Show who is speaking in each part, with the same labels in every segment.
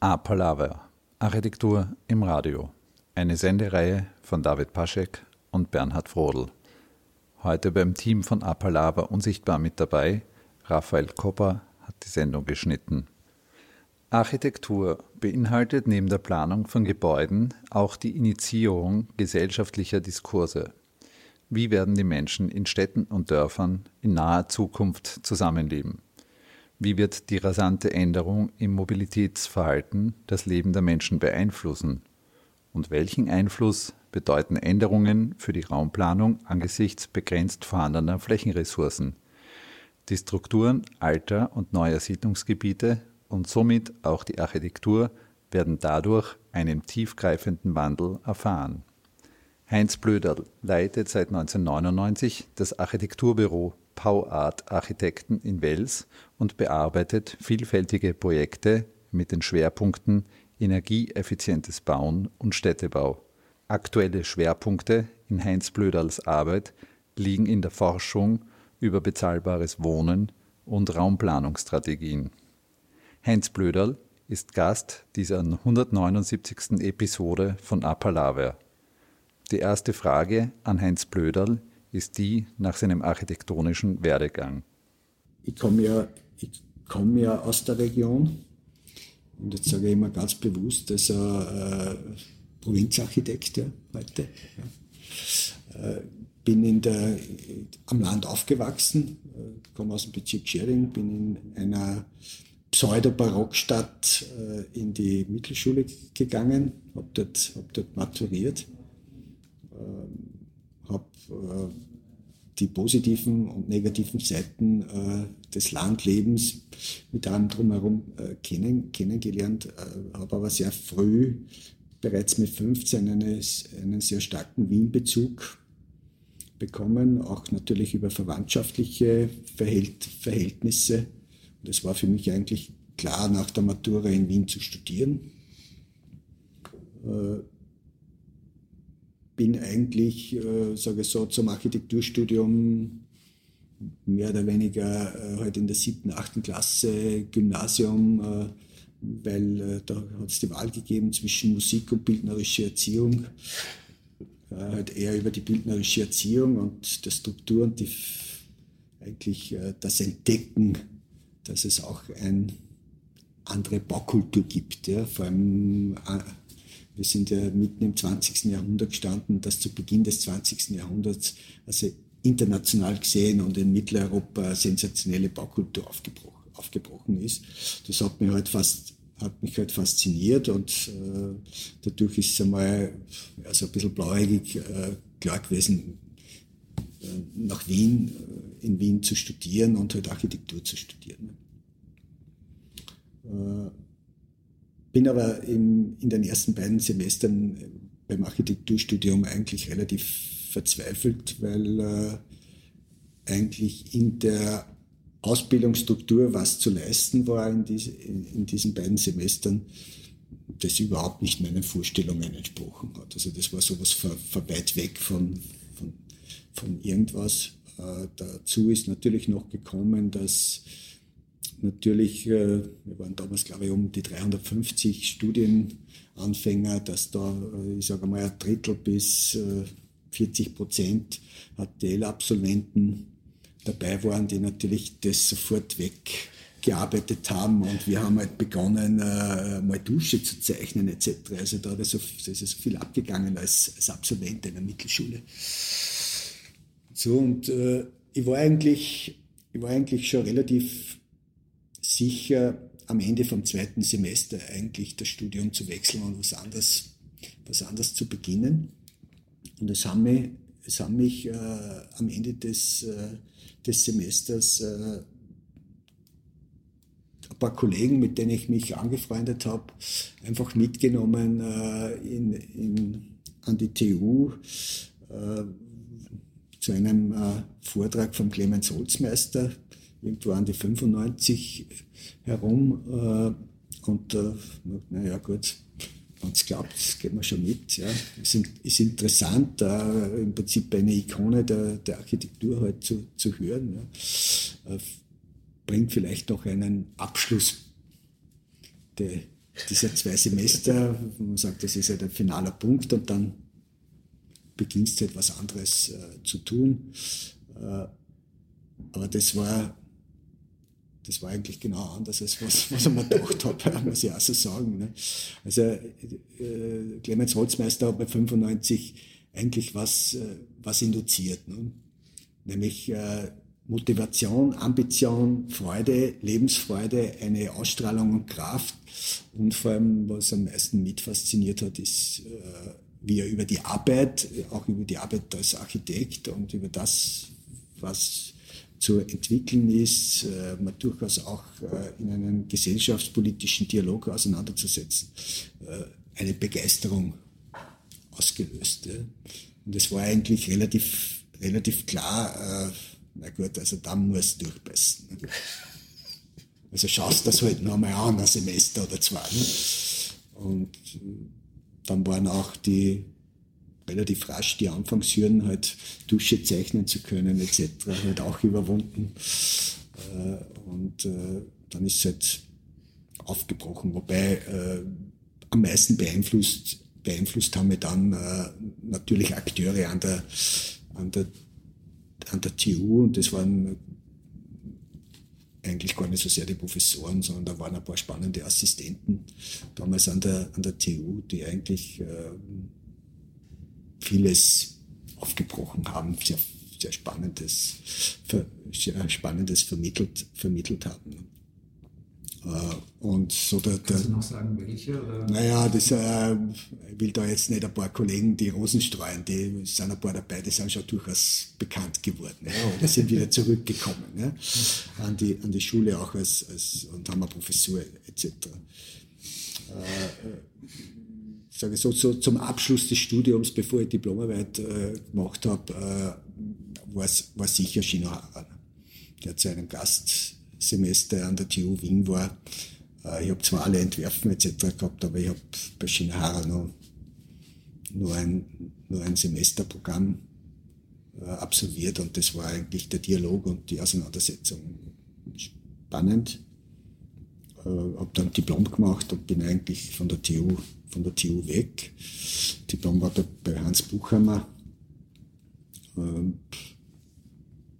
Speaker 1: A-Palaver Architektur im Radio. Eine Sendereihe von David Paschek und Bernhard Frodel. Heute beim Team von A-Palaver unsichtbar mit dabei. Raphael Kopper hat die Sendung geschnitten. Architektur beinhaltet neben der Planung von Gebäuden auch die Initiierung gesellschaftlicher Diskurse. Wie werden die Menschen in Städten und Dörfern in naher Zukunft zusammenleben? Wie wird die rasante Änderung im Mobilitätsverhalten das Leben der Menschen beeinflussen? Und welchen Einfluss bedeuten Änderungen für die Raumplanung angesichts begrenzt vorhandener Flächenressourcen? Die Strukturen alter und neuer Siedlungsgebiete und somit auch die Architektur werden dadurch einen tiefgreifenden Wandel erfahren. Heinz Blöderl leitet seit 1999 das Architekturbüro Pauart Architekten in Wels und bearbeitet vielfältige Projekte mit den Schwerpunkten energieeffizientes Bauen und Städtebau. Aktuelle Schwerpunkte in Heinz Blöderls Arbeit liegen in der Forschung über bezahlbares Wohnen und Raumplanungsstrategien. Heinz Blöderl ist Gast dieser 179. Episode von Apalaver. Die erste Frage an Heinz Blöderl ist die nach seinem architektonischen Werdegang.
Speaker 2: Ich komme ja, komm ja aus der Region und jetzt sage ich immer ganz bewusst, dass er äh, Provinzarchitekt ja, heute. Ja. Äh, bin in der, am Land aufgewachsen, äh, komme aus dem Bezirk Schering, bin in einer Pseudo-Barockstadt äh, in die Mittelschule gegangen, habe dort, hab dort maturiert. Ähm, habe äh, die positiven und negativen Seiten äh, des Landlebens mit allem drumherum äh, kennen, kennengelernt, habe aber sehr früh, bereits mit 15, eine, einen sehr starken Wien-Bezug bekommen, auch natürlich über verwandtschaftliche Verhält Verhältnisse. Und es war für mich eigentlich klar, nach der Matura in Wien zu studieren. Äh, bin eigentlich, äh, sage ich so, zum Architekturstudium mehr oder weniger äh, halt in der siebten, achten Klasse Gymnasium, äh, weil äh, da hat es die Wahl gegeben zwischen Musik und bildnerische Erziehung. Äh, halt eher über die bildnerische Erziehung und der Struktur und die, eigentlich äh, das Entdecken, dass es auch eine andere Baukultur gibt, ja, vor allem wir sind ja mitten im 20. Jahrhundert gestanden, dass zu Beginn des 20. Jahrhunderts, also international gesehen und in Mitteleuropa sensationelle Baukultur aufgebrochen, aufgebrochen ist. Das hat mich halt fast hat mich halt fasziniert und äh, dadurch ist es einmal also ein bisschen blauäugig äh, klar gewesen, äh, nach Wien, äh, in Wien zu studieren und halt Architektur zu studieren. Äh, bin aber in, in den ersten beiden Semestern beim Architekturstudium eigentlich relativ verzweifelt, weil äh, eigentlich in der Ausbildungsstruktur was zu leisten war in, diese, in, in, diesen beiden Semestern, das überhaupt nicht meinen Vorstellungen entsprochen hat. Also das war sowas ver weit weg von, von, von irgendwas. Äh, dazu ist natürlich noch gekommen, dass natürlich, äh, wir waren damals, glaube ich, um die 350 Studienanfänger, dass da, äh, ich sage mal, ein Drittel bis 40 äh, Prozent HTL-Absolventen dabei waren, die natürlich das sofort weggearbeitet haben und wir haben halt begonnen, mal Dusche zu zeichnen etc. Also da ist so, so viel abgegangen als, als Absolvent einer Mittelschule. So und äh, ich war eigentlich, ich war eigentlich schon relativ sicher am Ende vom zweiten Semester eigentlich das Studium zu wechseln und was anderes, was anderes zu beginnen. Und es haben mich, es haben mich äh, am Ende des, äh, des Semesters äh, ein paar Kollegen, mit denen ich mich angefreundet habe, einfach mitgenommen äh, in, in, an die TU äh, zu einem äh, Vortrag von Clemens Holzmeister, irgendwo an die 95 herum. Äh, und äh, naja, gut, wenn es klappt, gehen wir schon mit. Ja. Es ist interessant, da im Prinzip eine Ikone der, der Architektur halt zu, zu hören. Ja. Äh, bringt vielleicht noch einen Abschluss der dieser zwei Semester, man sagt, das ist halt ein finaler Punkt und dann beginnst du etwas halt anderes äh, zu tun. Äh, aber das war, das war eigentlich genau anders, als was, was ich mir gedacht habe, muss ich auch so sagen. Ne? Also äh, Clemens Holzmeister hat bei 95 eigentlich was, äh, was induziert. Ne? Nämlich äh, Motivation, Ambition, Freude, Lebensfreude, eine Ausstrahlung und Kraft. Und vor allem, was am meisten mit fasziniert hat, ist, äh, wie er über die Arbeit, auch über die Arbeit als Architekt und über das, was zu entwickeln ist, äh, man durchaus auch äh, in einen gesellschaftspolitischen Dialog auseinanderzusetzen, eine Begeisterung ausgelöst. Und es war eigentlich relativ, relativ klar, na gut, also dann musst du durchbeißen. Ne? Also schaust das halt noch einmal an, ein Semester oder zwei. Ne? Und äh, dann waren auch die relativ rasch die Anfangshürden, halt Dusche zeichnen zu können etc. halt auch überwunden. Äh, und äh, dann ist es halt aufgebrochen, wobei am meisten beeinflusst, beeinflusst haben wir dann natürlich Akteure an der, an der an der TU und das waren eigentlich gar nicht so sehr die Professoren, sondern da waren ein paar spannende Assistenten damals an der, an der TU, die eigentlich äh, vieles aufgebrochen haben, sehr, sehr Spannendes, sehr Spannendes vermittelt, vermittelt haben. Äh, und so der, der,
Speaker 3: Kannst du noch sagen, welche? Oder?
Speaker 2: Naja, das, äh, ich will da jetzt nicht ein paar Kollegen, die Rosen streuen, die sind ein paar dabei, die sind schon durchaus bekannt geworden ja, oder sind wieder zurückgekommen ja, an, die, an die Schule auch als, als, und haben eine Professur etc. Äh, sage so, so zum Abschluss des Studiums, bevor ich Diplomarbeit äh, gemacht habe, äh, war sicher Chino Haran. Der hat zu einem Gast Semester an der TU Wien war. Äh, ich habe zwar alle Entwerfen etc. gehabt, aber ich habe bei Shinhara noch nur ein, nur ein Semesterprogramm äh, absolviert und das war eigentlich der Dialog und die Auseinandersetzung spannend. Äh, habe dann Diplom gemacht und bin eigentlich von der TU, von der TU weg. War da bei Hans Buchhammer.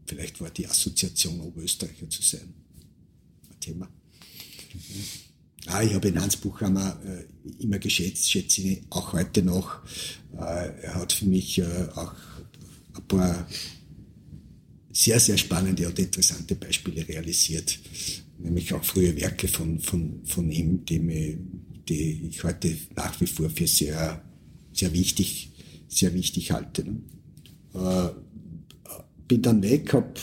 Speaker 2: Vielleicht war die Assoziation Oberösterreicher zu sein. Thema. Ah, ich habe Hans Buchhammer äh, immer geschätzt, schätze ihn auch heute noch. Äh, er hat für mich äh, auch ein paar sehr, sehr spannende und interessante Beispiele realisiert. Nämlich auch frühe Werke von, von, von ihm, die, mir, die ich heute nach wie vor für sehr, sehr wichtig, sehr wichtig halte. Äh, bin dann weg, habe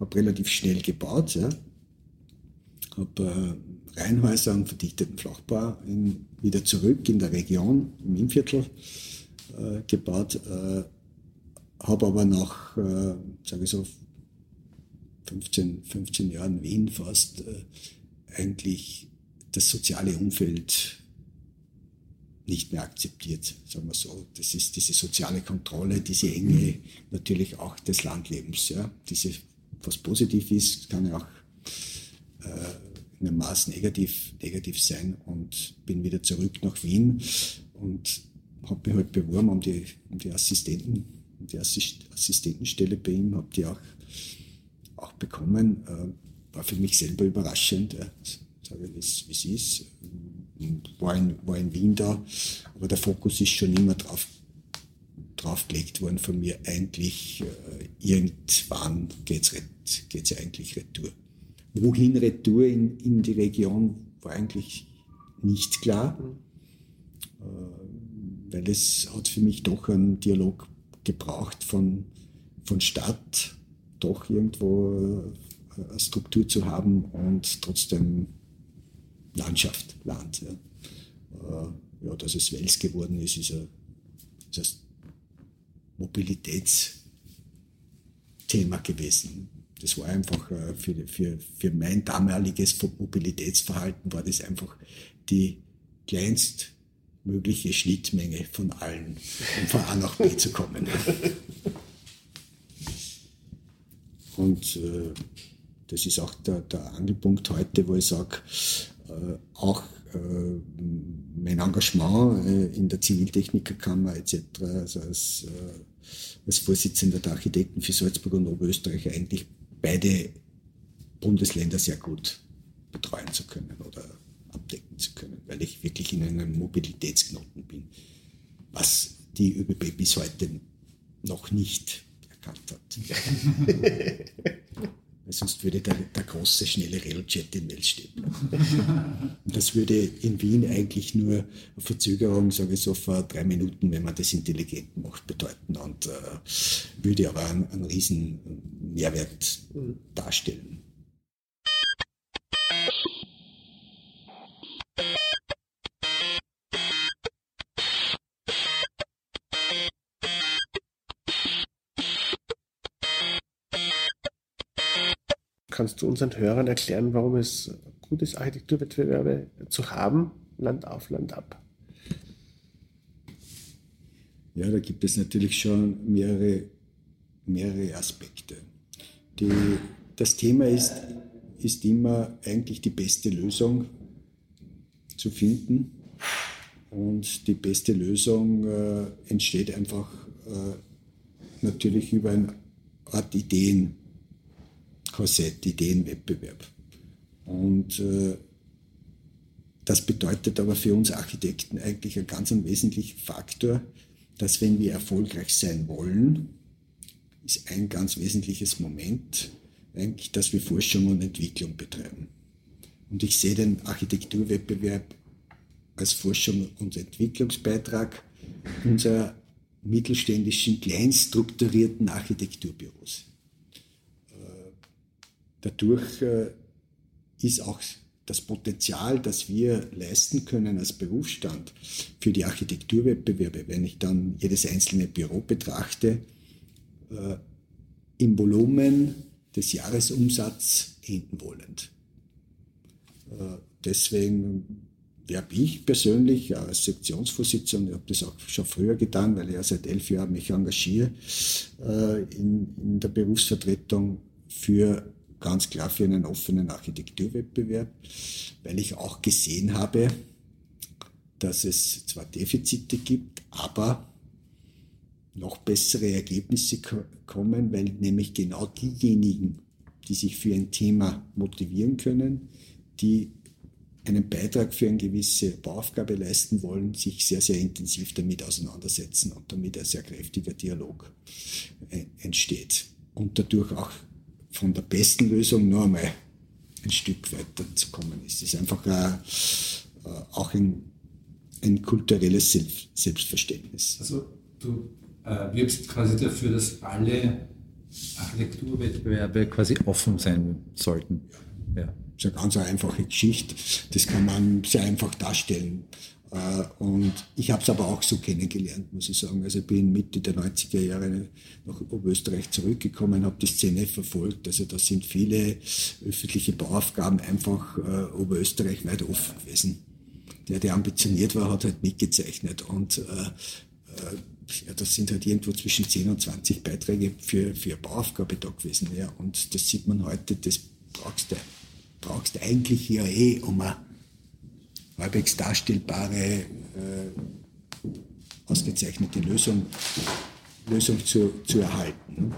Speaker 2: hab relativ schnell gebaut. Ja habe äh, Reihenhäuser und verdichteten Flachbau in, wieder zurück in der Region, im Innviertel äh, gebaut, äh, habe aber nach, äh, sage ich so, 15, 15 Jahren Wien fast äh, eigentlich das soziale Umfeld nicht mehr akzeptiert, sagen wir so. Das ist diese soziale Kontrolle, diese Enge natürlich auch des Landlebens. Ja. Diese, was positiv ist, kann ja auch äh, in einem Maß negativ, negativ sein und bin wieder zurück nach Wien und habe mich halt beworben um die, um die Assistenten, um die Assist Assistentenstelle bei ihm, habe die auch, auch bekommen. Äh, war für mich selber überraschend, äh, sage ich, wie es ist. War in, war in Wien da, aber der Fokus ist schon immer drauf drauf gelegt worden von mir, eigentlich äh, irgendwann geht's, geht's ja eigentlich retour. Wohin Retour in, in die Region war eigentlich nicht klar, äh, weil es hat für mich doch einen Dialog gebraucht von, von Stadt, doch irgendwo äh, eine Struktur zu haben und trotzdem Landschaft, Land. Ja, äh, ja dass es Wels geworden ist, ist ein, ist ein Mobilitätsthema gewesen das war einfach äh, für, für, für mein damaliges Mobilitätsverhalten war das einfach die kleinstmögliche Schnittmenge von allen, um von A nach B zu kommen. Und äh, das ist auch der, der Angelpunkt heute, wo ich sage, auch äh, mein Engagement äh, in der Ziviltechnikerkammer etc., also als, äh, als Vorsitzender der Architekten für Salzburg und Oberösterreich eigentlich beide Bundesländer sehr gut betreuen zu können oder abdecken zu können, weil ich wirklich in einem Mobilitätsknoten bin, was die ÖBB bis heute noch nicht erkannt hat. sonst würde der, der große, schnelle Railjet in Wels stehen Und das würde in Wien eigentlich nur eine Verzögerung, sage ich so, vor drei Minuten, wenn man das intelligent macht, bedeuten und äh, würde aber einen, einen riesen Mehrwert darstellen.
Speaker 3: Kannst du unseren Hörern erklären, warum es gut ist, Architekturwettbewerbe zu haben, Land auf, Land ab?
Speaker 2: Ja, da gibt es natürlich schon mehrere, mehrere Aspekte. Die, das Thema ist, ist immer eigentlich die beste Lösung zu finden. Und die beste Lösung äh, entsteht einfach äh, natürlich über eine Art Ideen, Korsett, Ideenwettbewerb. Und äh, das bedeutet aber für uns Architekten eigentlich ein ganz ein wesentlicher Faktor, dass wenn wir erfolgreich sein wollen, ist ein ganz wesentliches Moment eigentlich, dass wir Forschung und Entwicklung betreiben. Und ich sehe den Architekturwettbewerb als Forschung und Entwicklungsbeitrag unserer mittelständischen, kleinstrukturierten Architekturbüros. Dadurch äh, ist auch das Potenzial, das wir leisten können als Berufsstand für die Architekturwettbewerbe, wenn ich dann jedes einzelne Büro betrachte, äh, im Volumen des Jahresumsatzes enden wollend. Äh, deswegen werbe ich persönlich als Sektionsvorsitzender, ich habe das auch schon früher getan, weil ich ja seit elf Jahren mich engagiere in, in der Berufsvertretung für ganz klar für einen offenen Architekturwettbewerb, weil ich auch gesehen habe, dass es zwar Defizite gibt, aber noch bessere Ergebnisse kommen, weil nämlich genau diejenigen, die sich für ein Thema motivieren können, die einen Beitrag für eine gewisse Bauaufgabe leisten wollen, sich sehr, sehr intensiv damit auseinandersetzen und damit ein sehr kräftiger Dialog äh, entsteht und dadurch auch von der besten Lösung nur einmal ein Stück weiter zu kommen ist. Es ist einfach ein, äh, auch ein, ein kulturelles Selbstverständnis.
Speaker 1: Also du äh, wirbst quasi dafür, dass alle Architekturwettbewerbe quasi offen sein sollten.
Speaker 2: Ja. Das ist eine ganz einfache Geschichte. Das kann man sehr einfach darstellen. Äh, und ich habe es aber auch so kennengelernt, muss ich sagen. Also ich bin Mitte der 90er Jahre nach Oberösterreich zurückgekommen, habe die Szene verfolgt. Also da sind viele öffentliche Bauaufgaben einfach äh, Oberösterreich weit offen gewesen. Der, der ambitioniert war, hat halt mitgezeichnet. Und äh, äh, ja, das sind halt irgendwo zwischen 10 und 20 Beiträge für, für eine Bauaufgabe da gewesen. Ja. Und das sieht man heute, das brauchst du, brauchst du eigentlich ja eh, um eine halbwegs darstellbare, äh, ausgezeichnete Lösung, Lösung zu, zu erhalten.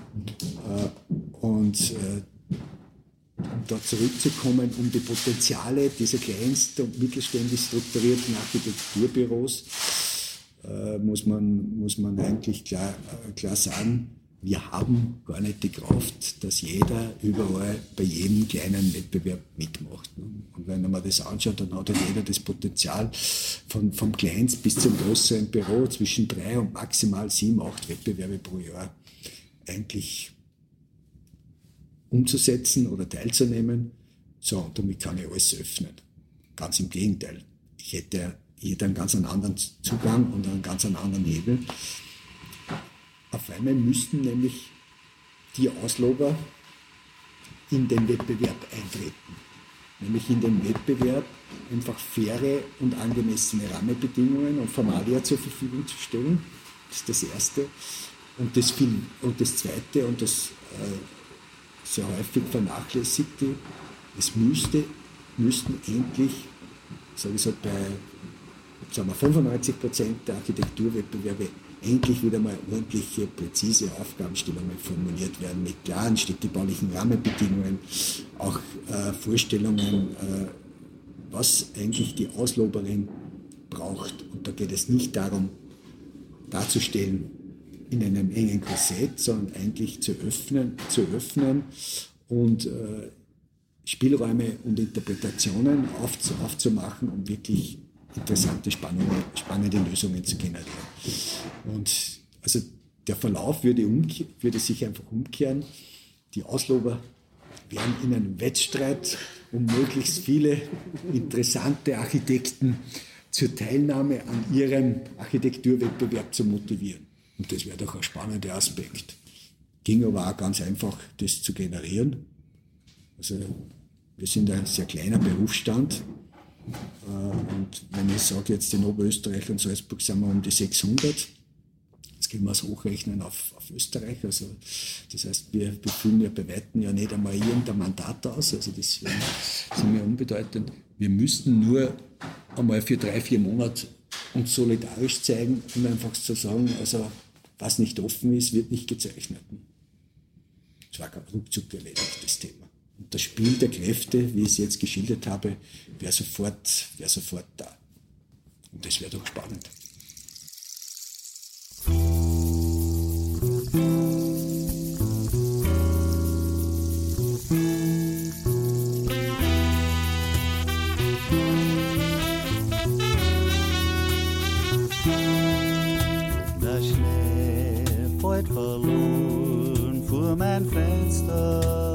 Speaker 2: Äh, und äh, da zurückzukommen, um die Potenziale dieser kleinsten und mittelständisch strukturierten Architekturbüros, äh, muss, man, muss man eigentlich klar, äh, klar sagen, wir haben gar nicht die Kraft, dass jeder überall bei jedem kleinen Wettbewerb mitmacht. Ne? Und wenn man das anschaut, dann hat halt jeder das Potenzial von, vom kleinst bis zum größeren Büro zwischen drei und maximal sieben, acht Wettbewerbe pro Jahr eigentlich umzusetzen oder teilzunehmen. So, und damit kann ich alles öffnen. Ganz im Gegenteil. Ich hätte, ich einen ganz anderen Zugang und einen ganz anderen Hebel. Auf einmal müssten nämlich die Auslober in den Wettbewerb eintreten. Nämlich in den Wettbewerb einfach faire und angemessene Rahmenbedingungen und Formalia zur Verfügung zu stellen. Das ist das Erste. Und das, viel, und das Zweite, und das äh, sehr häufig vernachlässigte, es müsste, müssten endlich sage ich so, bei sagen wir 95 Prozent der Architekturwettbewerbe endlich wieder mal ordentliche, präzise Aufgabenstellungen formuliert werden mit klaren städtebaulichen Rahmenbedingungen, auch äh, Vorstellungen, äh, was eigentlich die Ausloberin braucht. Und da geht es nicht darum, darzustellen in einem engen Korsett, sondern eigentlich zu öffnen, zu öffnen und äh, Spielräume und Interpretationen aufzumachen, um wirklich interessante, spannende, spannende Lösungen zu generieren. Und also der Verlauf würde, würde sich einfach umkehren. Die Auslober werden in einem Wettstreit um möglichst viele interessante Architekten zur Teilnahme an ihrem Architekturwettbewerb zu motivieren. Und das wäre doch ein spannender Aspekt. Ging aber auch ganz einfach, das zu generieren. Also wir sind ein sehr kleiner Berufsstand. Äh, und wenn ich sage, jetzt in Oberösterreich und Salzburg sind wir um die 600, jetzt können wir es hochrechnen auf, auf Österreich. Also, das heißt, wir, wir füllen ja bei Weitem ja nicht einmal irgendein Mandat aus. Also, das sind wir unbedeutend. Wir müssten nur einmal für drei, vier Monate uns solidarisch zeigen und einfach zu sagen, also, was nicht offen ist, wird nicht gezeichnet. Das war kein ruckzuck erledigt, das Thema. Das Spiel der Kräfte, wie ich es jetzt geschildert habe, wäre sofort, wär sofort da. Und das wäre doch spannend.
Speaker 4: Der Schnee fällt verloren vor mein Fenster.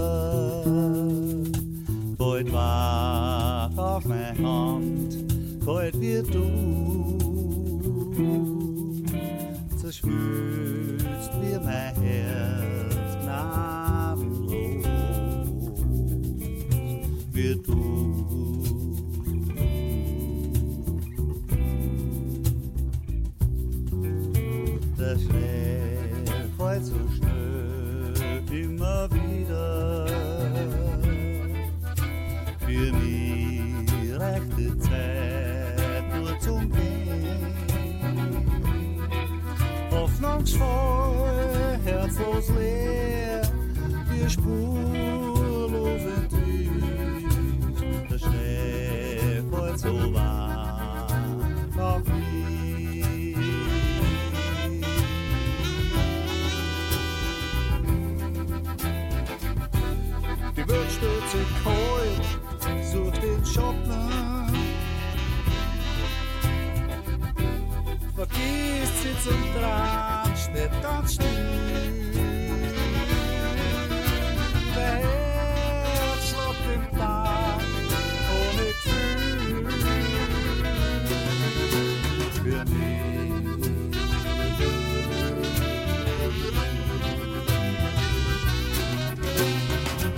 Speaker 4: War auf meine Hand, kalt wie du. Zerschmilzt wie mein Herz gnadenlos, wie du. Der Schnee fällt Vergisst sie zum Tratsch, ganz still. Der Herz schlägt im Tag, ohne Gefühl. Für mich.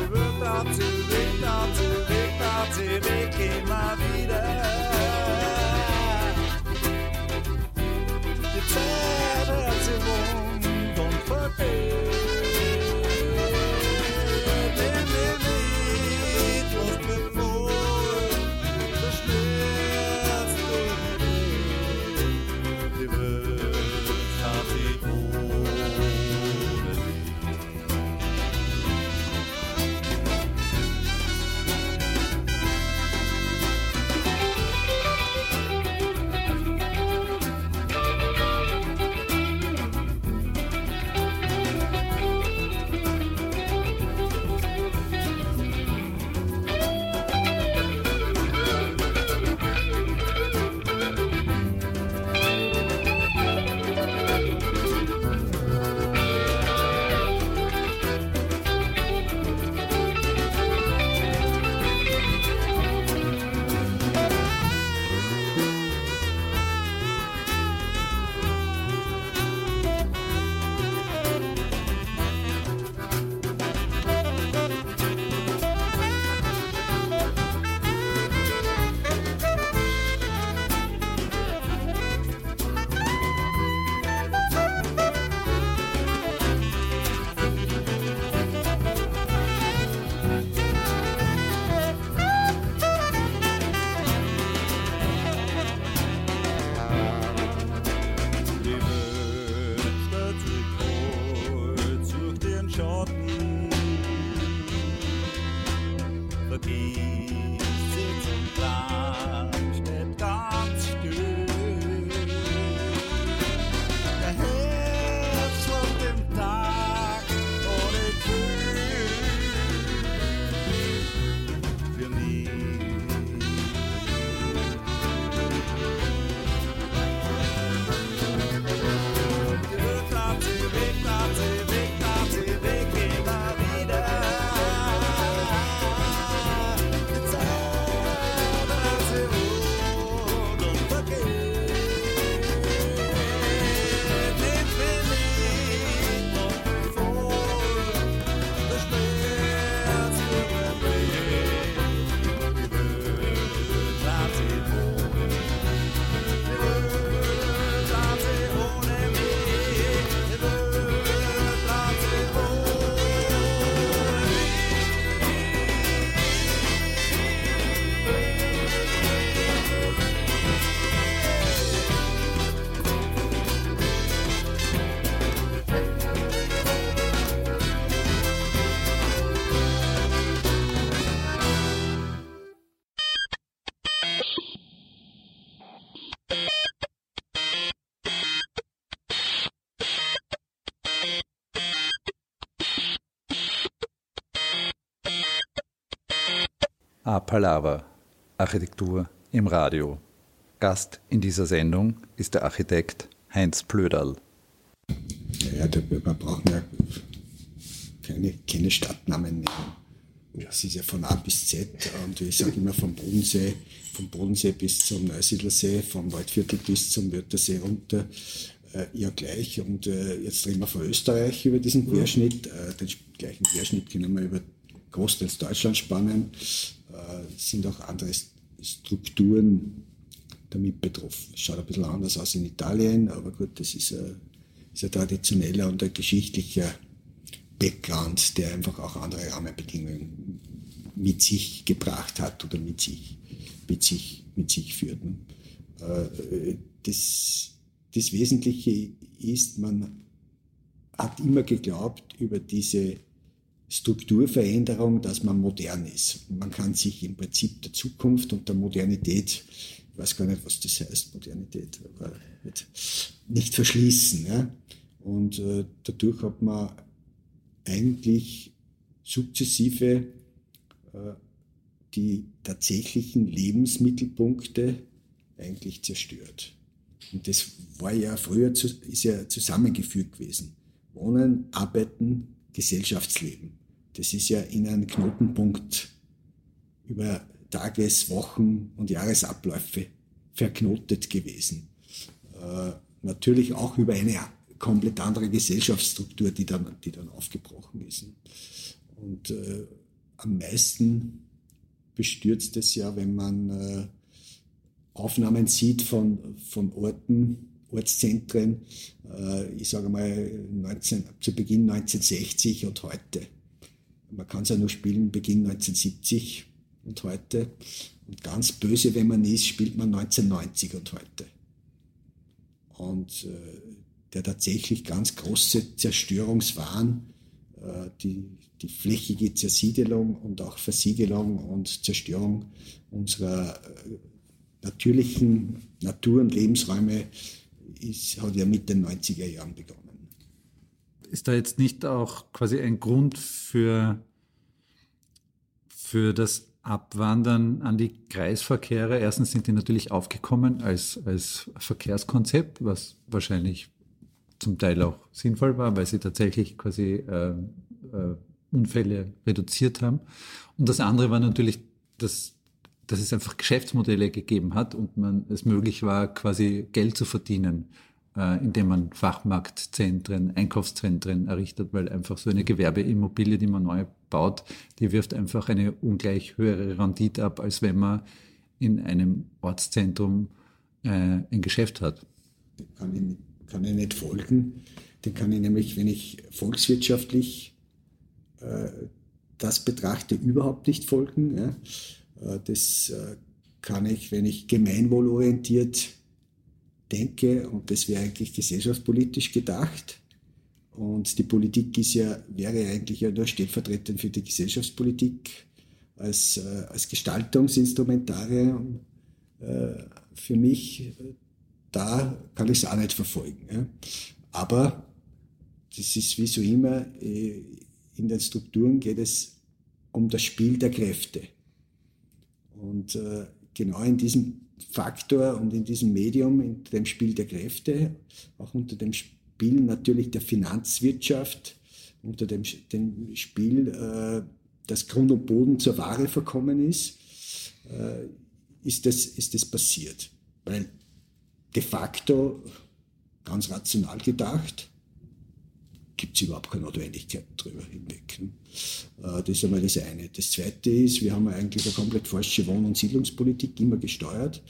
Speaker 4: Wird dazu, Weg dazu, Weg dazu, Weg immer wieder.
Speaker 1: A Palava, Architektur im Radio. Gast in dieser Sendung ist der Architekt Heinz Plöderl.
Speaker 2: Ja, wir brauchen ja keine, keine Stadtnamen nehmen. Das ist ja von A bis Z und ich sage immer vom Bodensee, vom Bodensee bis zum Neusiedlersee, vom Waldviertel bis zum Wörthersee runter, äh, ja gleich. Und äh, jetzt reden wir von Österreich über diesen Querschnitt. Äh, den gleichen Querschnitt können wir über großteils Deutschland spannen. Äh, sind auch andere Strukturen damit betroffen. Schaut ein bisschen anders aus in Italien, aber gut, das ist ein, ist ein traditioneller und ein geschichtlicher Background, der einfach auch andere Rahmenbedingungen mit sich gebracht hat oder mit sich, mit sich, mit sich führt. Äh, das, das Wesentliche ist, man hat immer geglaubt, über diese Strukturveränderung, dass man modern ist. Man kann sich im Prinzip der Zukunft und der Modernität, ich weiß gar nicht, was das heißt, Modernität, aber nicht verschließen. Ja? Und äh, dadurch hat man eigentlich sukzessive äh, die tatsächlichen Lebensmittelpunkte eigentlich zerstört. Und das war ja früher ist ja zusammengefügt gewesen. Wohnen, Arbeiten, Gesellschaftsleben. Das ist ja in einem Knotenpunkt über Tages-, Wochen- und Jahresabläufe verknotet gewesen. Äh, natürlich auch über eine komplett andere Gesellschaftsstruktur, die dann, die dann aufgebrochen ist. Und äh, am meisten bestürzt es ja, wenn man äh, Aufnahmen sieht von, von Orten, Ortszentren, äh, ich sage mal 19, zu Beginn 1960 und heute. Man kann es ja nur spielen, Beginn 1970 und heute. Und ganz böse, wenn man ist, spielt man 1990 und heute. Und äh, der tatsächlich ganz große Zerstörungswahn, äh, die, die flächige Zersiedelung und auch Versiegelung und Zerstörung unserer äh, natürlichen Natur- und Lebensräume ist, hat ja mit den 90er Jahren begonnen.
Speaker 1: Ist da jetzt nicht auch quasi ein Grund für, für das Abwandern an die Kreisverkehre? Erstens sind die natürlich aufgekommen als, als Verkehrskonzept, was wahrscheinlich zum Teil auch sinnvoll war, weil sie tatsächlich quasi äh, äh, Unfälle reduziert haben. Und das andere war natürlich, dass, dass es einfach Geschäftsmodelle gegeben hat und man es möglich war, quasi Geld zu verdienen, indem man Fachmarktzentren, Einkaufszentren errichtet, weil einfach so eine Gewerbeimmobilie, die man neu baut, die wirft einfach eine ungleich höhere Rendite ab, als wenn man in einem Ortszentrum äh, ein Geschäft hat.
Speaker 2: Kann ich kann ich nicht folgen. Den kann ich nämlich, wenn ich volkswirtschaftlich äh, das betrachte, überhaupt nicht folgen. Ja. Äh, das äh, kann ich, wenn ich gemeinwohlorientiert denke, und das wäre eigentlich gesellschaftspolitisch gedacht. Und die Politik ist ja, wäre eigentlich ja nur stellvertretend für die Gesellschaftspolitik als, äh, als Gestaltungsinstrumentarium äh, für mich da kann ich es auch nicht verfolgen. Aber das ist wie so immer, äh, in den Strukturen geht es um das Spiel der Kräfte. Und genau in diesem Faktor und in diesem Medium, in dem Spiel der Kräfte, auch unter dem Spiel natürlich der Finanzwirtschaft, unter dem, dem Spiel, äh, das Grund und Boden zur Ware verkommen ist, ist, das, ist das passiert. Weil de facto, ganz rational gedacht, gibt es überhaupt keine Notwendigkeit drüber hinweg. Ne? Äh, das ist einmal das eine. Das zweite ist, wir haben eigentlich eine komplett falsche Wohn- und Siedlungspolitik immer gesteuert,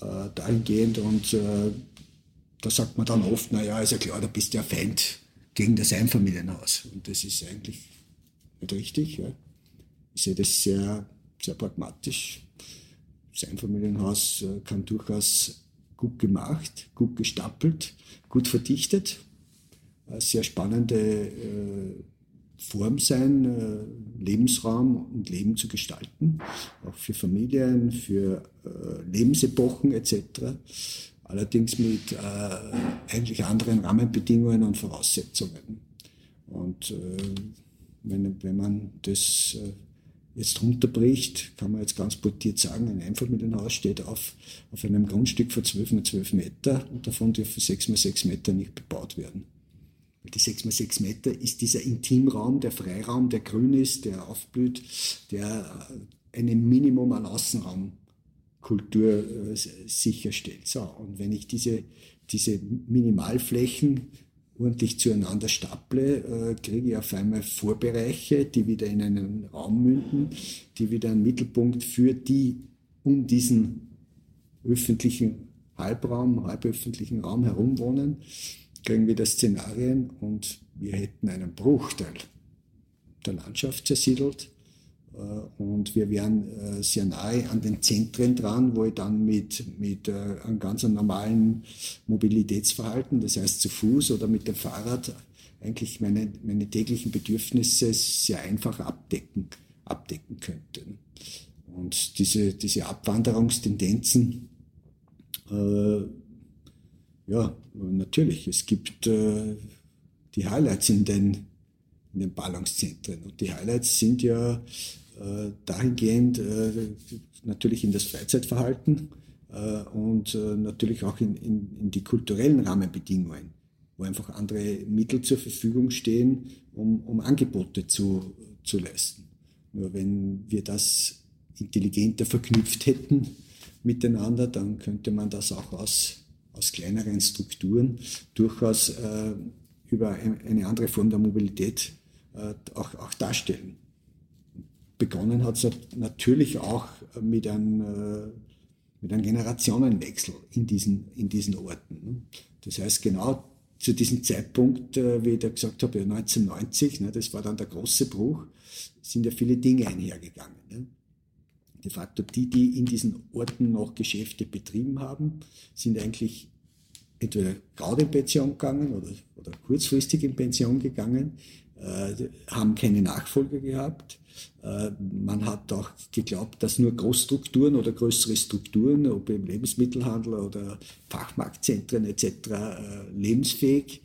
Speaker 2: äh, dahingehend und äh, da sagt man dann oft, naja, ist ja klar, da bist du ja Feind gegen das Einfamilienhaus. Und das ist eigentlich nicht richtig. Ja. Ich sehe das sehr, sehr pragmatisch. Das Einfamilienhaus kann durchaus gut gemacht, gut gestapelt, gut verdichtet. Sehr spannende äh, Form sein, äh, Lebensraum und Leben zu gestalten, auch für Familien, für äh, Lebensepochen etc. Allerdings mit eigentlich anderen Rahmenbedingungen und Voraussetzungen. Und wenn, wenn man das jetzt runterbricht, kann man jetzt ganz portiert sagen, ein Einfamilienhaus steht auf, auf einem Grundstück von 12 mal 12 Meter und davon dürfen 6 mal 6 Meter nicht bebaut werden. Die 6 mal 6 Meter ist dieser Intimraum, der Freiraum, der grün ist, der aufblüht, der ein Minimum an Außenraumkultur äh, sicherstellt. So, und wenn ich diese, diese Minimalflächen ordentlich zueinander staple, äh, kriege ich auf einmal Vorbereiche, die wieder in einen Raum münden, die wieder einen Mittelpunkt für die um diesen öffentlichen Halbraum, halböffentlichen Raum herum wohnen, kriegen wieder Szenarien und wir hätten einen Bruchteil der Landschaft zersiedelt äh, und wir wären äh, sehr nahe an den Zentren dran, wo ich dann mit, mit äh, einem ganz normalen Mobilitätsverhalten, das heißt zu Fuß oder mit dem Fahrrad, eigentlich meine, meine täglichen Bedürfnisse sehr einfach abdecken, abdecken könnte. Und diese, diese Abwanderungstendenzen, äh, ja, natürlich, es gibt äh, die Highlights in den, in den Ballungszentren. Und die Highlights sind ja äh, dahingehend äh, natürlich in das Freizeitverhalten äh, und natürlich auch in, in, in die kulturellen Rahmenbedingungen, wo einfach andere Mittel zur Verfügung stehen, um, um Angebote zu, zu leisten. Nur wenn wir das intelligenter verknüpft hätten miteinander, dann könnte man das auch aus, aus kleineren Strukturen durchaus äh, über eine andere Form der Mobilität äh, auch, auch darstellen begonnen hat es natürlich auch mit einem, äh, mit einem Generationenwechsel in diesen, in diesen Orten. Ne? Das heißt, genau zu diesem Zeitpunkt, äh, wie ich da gesagt habe, 1990, ne, das war dann der große Bruch, sind ja viele Dinge einhergegangen. De facto die, die in diesen Orten noch Geschäfte betrieben haben, sind eigentlich entweder gerade in Pension gegangen oder, oder kurzfristig in Pension gegangen, äh, haben keine Nachfolger gehabt äh, man hat auch geglaubt, dass nur Großstrukturen oder größere Strukturen, ob im Lebensmittelhandel oder Fachmarktzentren etc., äh, lebensfähig,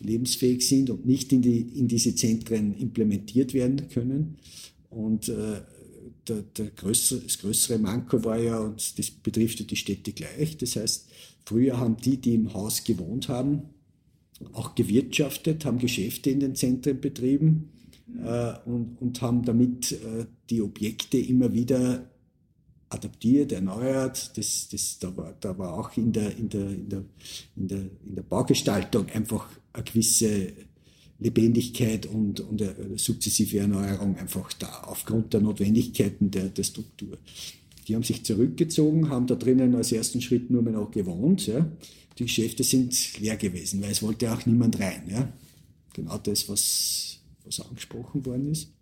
Speaker 2: lebensfähig sind und nicht in, die, in diese Zentren implementiert werden können. Und äh, der, der größere, das größere Manko war ja, und das betrifft ja die Städte gleich, das heißt, früher haben die, die im Haus gewohnt haben, auch gewirtschaftet, haben Geschäfte in den Zentren betrieben äh, und, und haben damit äh, die Objekte immer wieder adaptiert, erneuert. Das, das, da, war, da war auch in der, in, der, in, der, in, der, in der Baugestaltung einfach eine gewisse Lebendigkeit und, und eine sukzessive Erneuerung einfach da, aufgrund der Notwendigkeiten der, der Struktur. Die haben sich zurückgezogen, haben da drinnen als ersten Schritt nur mehr noch gewohnt. Ja. Die Geschäfte sind leer gewesen, weil es wollte auch niemand rein. Ja. Genau das, was was angesprochen worden ist.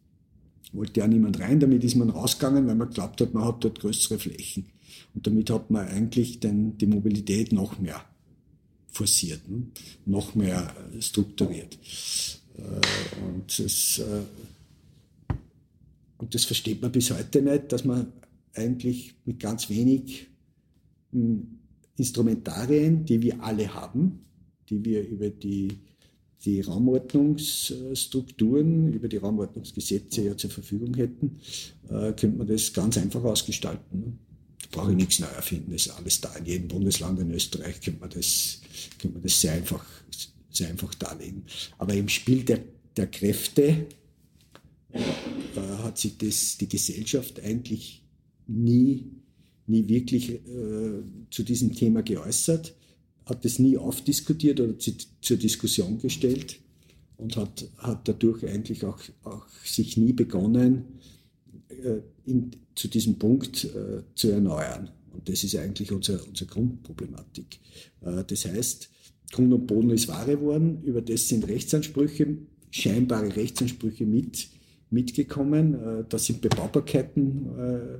Speaker 2: Wollte ja niemand rein, damit ist man rausgegangen, weil man glaubt hat, man hat dort größere Flächen. Und damit hat man eigentlich den, die Mobilität noch mehr forciert, ne? noch mehr äh, strukturiert. Äh, und, das, äh, und das versteht man bis heute nicht, dass man eigentlich mit ganz wenig hm, Instrumentarien, die wir alle haben, die wir über die die Raumordnungsstrukturen über die Raumordnungsgesetze ja zur Verfügung hätten, äh, könnte man das ganz einfach ausgestalten. Ne? Brauche ich nichts neu erfinden, ist alles da. In jedem Bundesland in Österreich könnte man das, könnte man das sehr, einfach, sehr einfach darlegen. Aber im Spiel der, der Kräfte äh, hat sich das, die Gesellschaft eigentlich nie, nie wirklich äh, zu diesem Thema geäußert hat es nie aufdiskutiert oder zu, zur Diskussion gestellt und hat, hat dadurch eigentlich auch, auch sich nie begonnen, in, zu diesem Punkt äh, zu erneuern. Und das ist eigentlich unsere, unsere Grundproblematik. Äh, das heißt, Grund und Boden ist wahr geworden, über das sind Rechtsansprüche, scheinbare Rechtsansprüche mit, mitgekommen. Äh, da sind Bebaubarkeiten äh,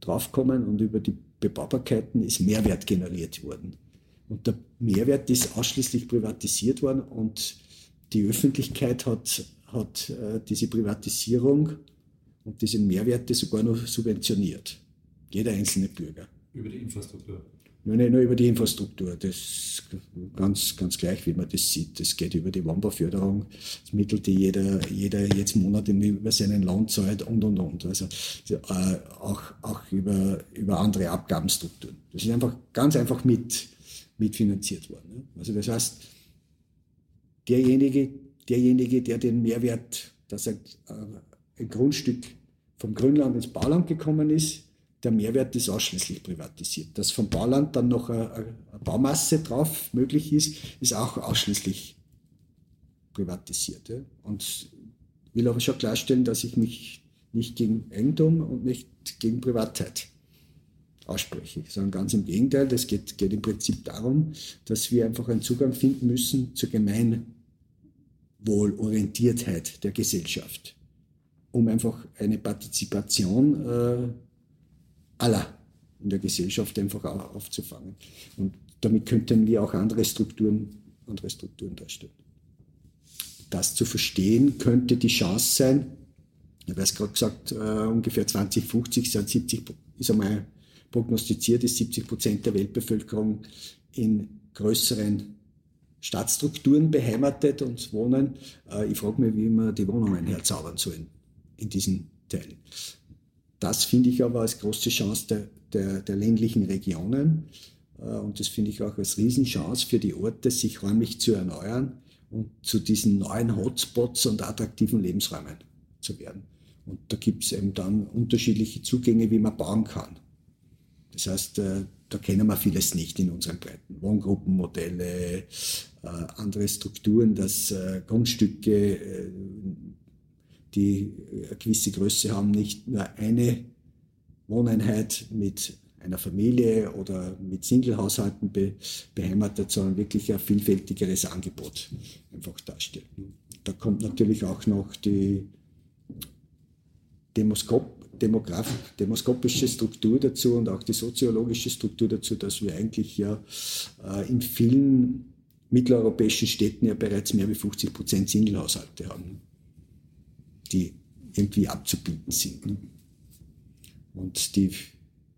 Speaker 2: draufgekommen und über die Bebaubarkeiten ist Mehrwert generiert worden. Und der Mehrwert ist ausschließlich privatisiert worden und die Öffentlichkeit hat, hat äh, diese Privatisierung und diese Mehrwerte sogar noch subventioniert. Jeder einzelne Bürger.
Speaker 1: Über die Infrastruktur.
Speaker 2: nur nicht nur über die Infrastruktur, das ganz, ganz gleich, wie man das sieht. Das geht über die Wammbau-Förderung, das Mittel, die jeder, jeder jetzt Monat über seinen Lohn zahlt und, und, und. Also äh, auch, auch über, über andere Abgabenstrukturen. Das ist einfach ganz einfach mit, mitfinanziert worden. Ne? Also das heißt, derjenige, derjenige, der den Mehrwert, dass er äh, ein Grundstück vom Grünland ins Bauland gekommen ist, der Mehrwert ist ausschließlich privatisiert. Dass vom Bauland dann noch eine, eine Baumasse drauf möglich ist, ist auch ausschließlich privatisiert. Ja. Und will aber schon klarstellen, dass ich mich nicht gegen Eigentum und nicht gegen Privatheit ausspreche, sondern ganz im Gegenteil. Es geht, geht im Prinzip darum, dass wir einfach einen Zugang finden müssen zur Gemeinwohlorientiertheit der Gesellschaft, um einfach eine Partizipation äh, aller in der Gesellschaft einfach auch aufzufangen. Und damit könnten wir auch andere Strukturen, andere Strukturen darstellen. Das zu verstehen könnte die Chance sein, ich habe es gerade gesagt, äh, ungefähr 2050 sind 70, ist einmal prognostiziert, ist 70 Prozent der Weltbevölkerung in größeren Stadtstrukturen beheimatet und wohnen. Äh, ich frage mich, wie wir die Wohnungen herzaubern sollen in diesen Teilen. Das finde ich aber als große Chance der, der, der ländlichen Regionen. Äh, und das finde ich auch als Riesenchance für die Orte, sich räumlich zu erneuern und zu diesen neuen Hotspots und attraktiven Lebensräumen zu werden. Und da gibt es eben dann unterschiedliche Zugänge, wie man bauen kann. Das heißt, äh, da kennen wir vieles nicht in unseren Breiten. Wohngruppenmodelle, äh, andere Strukturen, dass Grundstücke die eine gewisse Größe haben, nicht nur eine Wohneinheit mit einer Familie oder mit Singlehaushalten be, beheimatet, sondern wirklich ein vielfältigeres Angebot einfach darstellen. Da kommt natürlich auch noch die Demoskop, demoskopische Struktur dazu und auch die soziologische Struktur dazu, dass wir eigentlich ja äh, in vielen mitteleuropäischen Städten ja bereits mehr als 50 Prozent Singlehaushalte haben die irgendwie abzubieten sind. Ne? Und die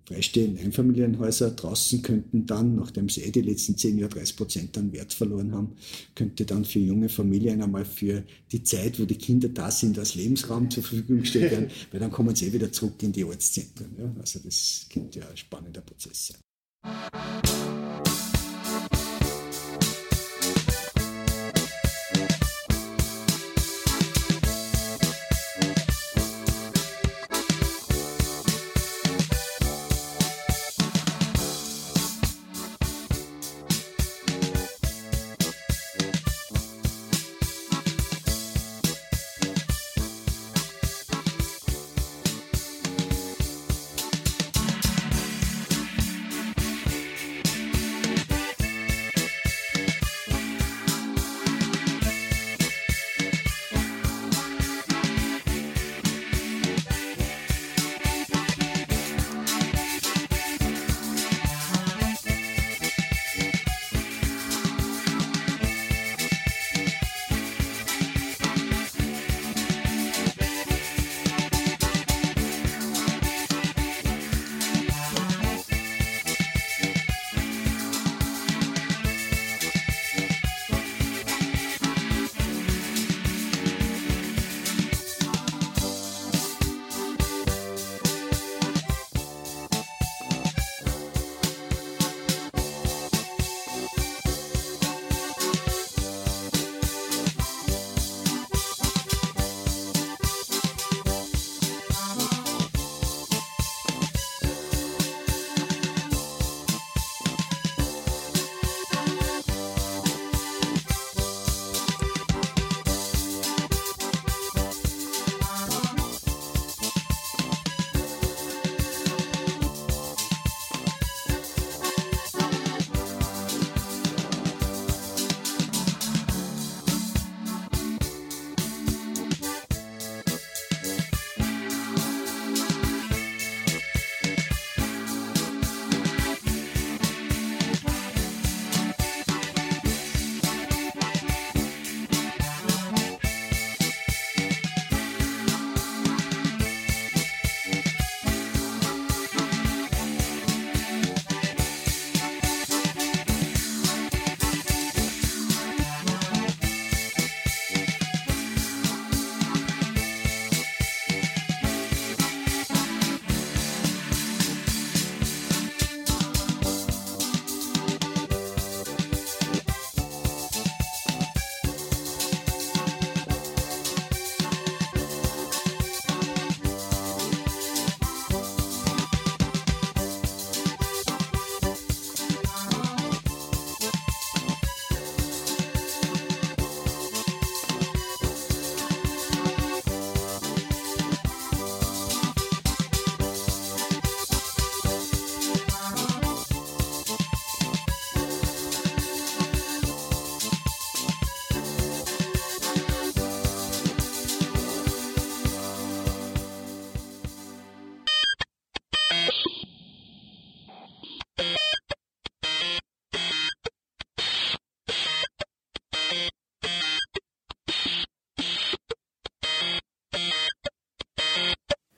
Speaker 2: freistehenden Einfamilienhäuser draußen könnten dann, nachdem sie eh die letzten zehn Jahre 30 Prozent an Wert verloren haben, könnte dann für junge Familien einmal für die Zeit, wo die Kinder da sind, als Lebensraum zur Verfügung gestellt werden, weil dann kommen sie eh wieder zurück in die Ortszentren. Ja? Also das könnte ja ein spannender Prozess sein.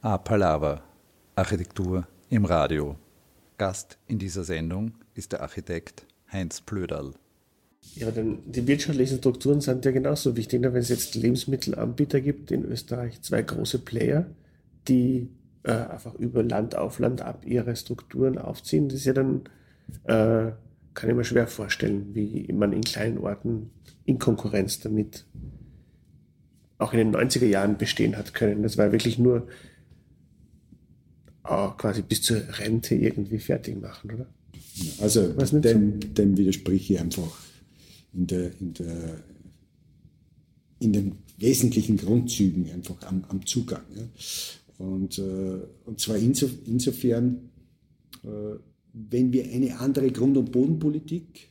Speaker 1: A Palava, Architektur im Radio. Gast in dieser Sendung ist der Architekt Heinz Plöderl.
Speaker 3: Ja, denn die wirtschaftlichen Strukturen sind ja genauso wichtig. Wenn es jetzt Lebensmittelanbieter gibt in Österreich, zwei große Player, die äh, einfach über Land auf Land ab ihre Strukturen aufziehen, das ist ja dann, äh, kann ich mir schwer vorstellen, wie man in kleinen Orten in Konkurrenz damit auch in den 90er Jahren bestehen hat können. Das war wirklich nur äh, quasi bis zur Rente irgendwie fertig machen, oder?
Speaker 2: Also dem, dem widerspreche ich einfach in, der, in, der, in den wesentlichen Grundzügen einfach am, am Zugang. Ja. Und, äh, und zwar inso, insofern, äh, wenn wir eine andere Grund- und Bodenpolitik,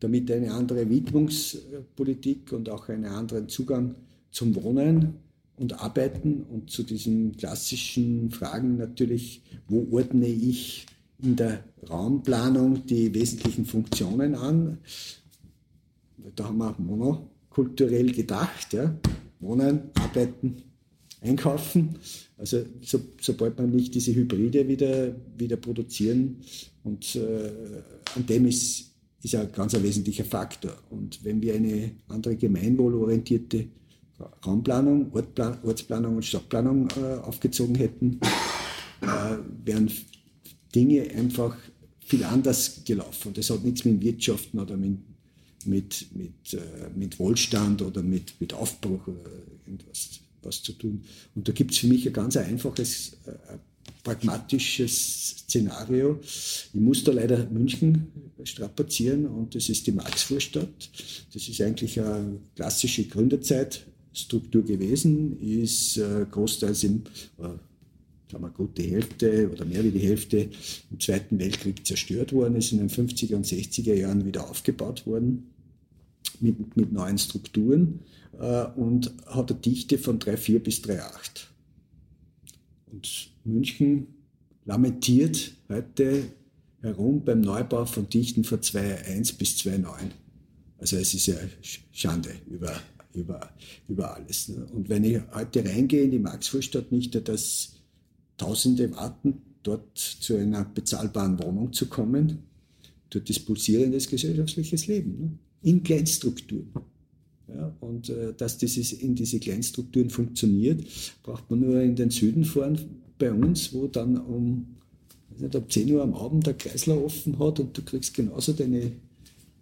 Speaker 2: damit eine andere Widmungspolitik und auch einen anderen Zugang zum Wohnen und Arbeiten und zu diesen klassischen Fragen natürlich, wo ordne ich in der Raumplanung die wesentlichen Funktionen an. Da haben wir monokulturell gedacht, ja. Wohnen, arbeiten, einkaufen. Also so, sobald man nicht diese Hybride wieder, wieder produzieren und äh, an dem ist, ist ein ganz ein wesentlicher Faktor. Und wenn wir eine andere gemeinwohlorientierte Raumplanung, Ortplan Ortsplanung und Stadtplanung äh, aufgezogen hätten, äh, wären Dinge einfach viel anders gelaufen. Das hat nichts mit Wirtschaften oder mit, mit, mit, äh, mit Wohlstand oder mit, mit Aufbruch oder irgendwas was zu tun. Und da gibt es für mich ein ganz einfaches, äh, pragmatisches Szenario. Ich muss da leider München strapazieren und das ist die Marx-Vorstadt. Das ist eigentlich eine klassische Gründerzeitstruktur gewesen, ist äh, großteils im, äh, sagen wir gut die Hälfte oder mehr wie die Hälfte im Zweiten Weltkrieg zerstört worden, ist in den 50er und 60er Jahren wieder aufgebaut worden mit, mit neuen Strukturen äh, und hat eine Dichte von 3,4 bis 3,8. Und München lamentiert heute herum beim Neubau von Dichten von 2,1 bis 2,9. Also es ist ja Schande über, über, über alles. Ne? Und wenn ich heute reingehe in die Marxvorstadt, nicht dass Tausende warten, dort zu einer bezahlbaren Wohnung zu kommen, dort ist pulsierendes gesellschaftliches Leben. Ne? In Kleinstrukturen. Ja, und äh, dass dieses in diese Kleinstrukturen funktioniert, braucht man nur in den Süden fahren bei uns, wo dann um nicht, ab 10 Uhr am Abend der Kreisler offen hat und du kriegst genauso deine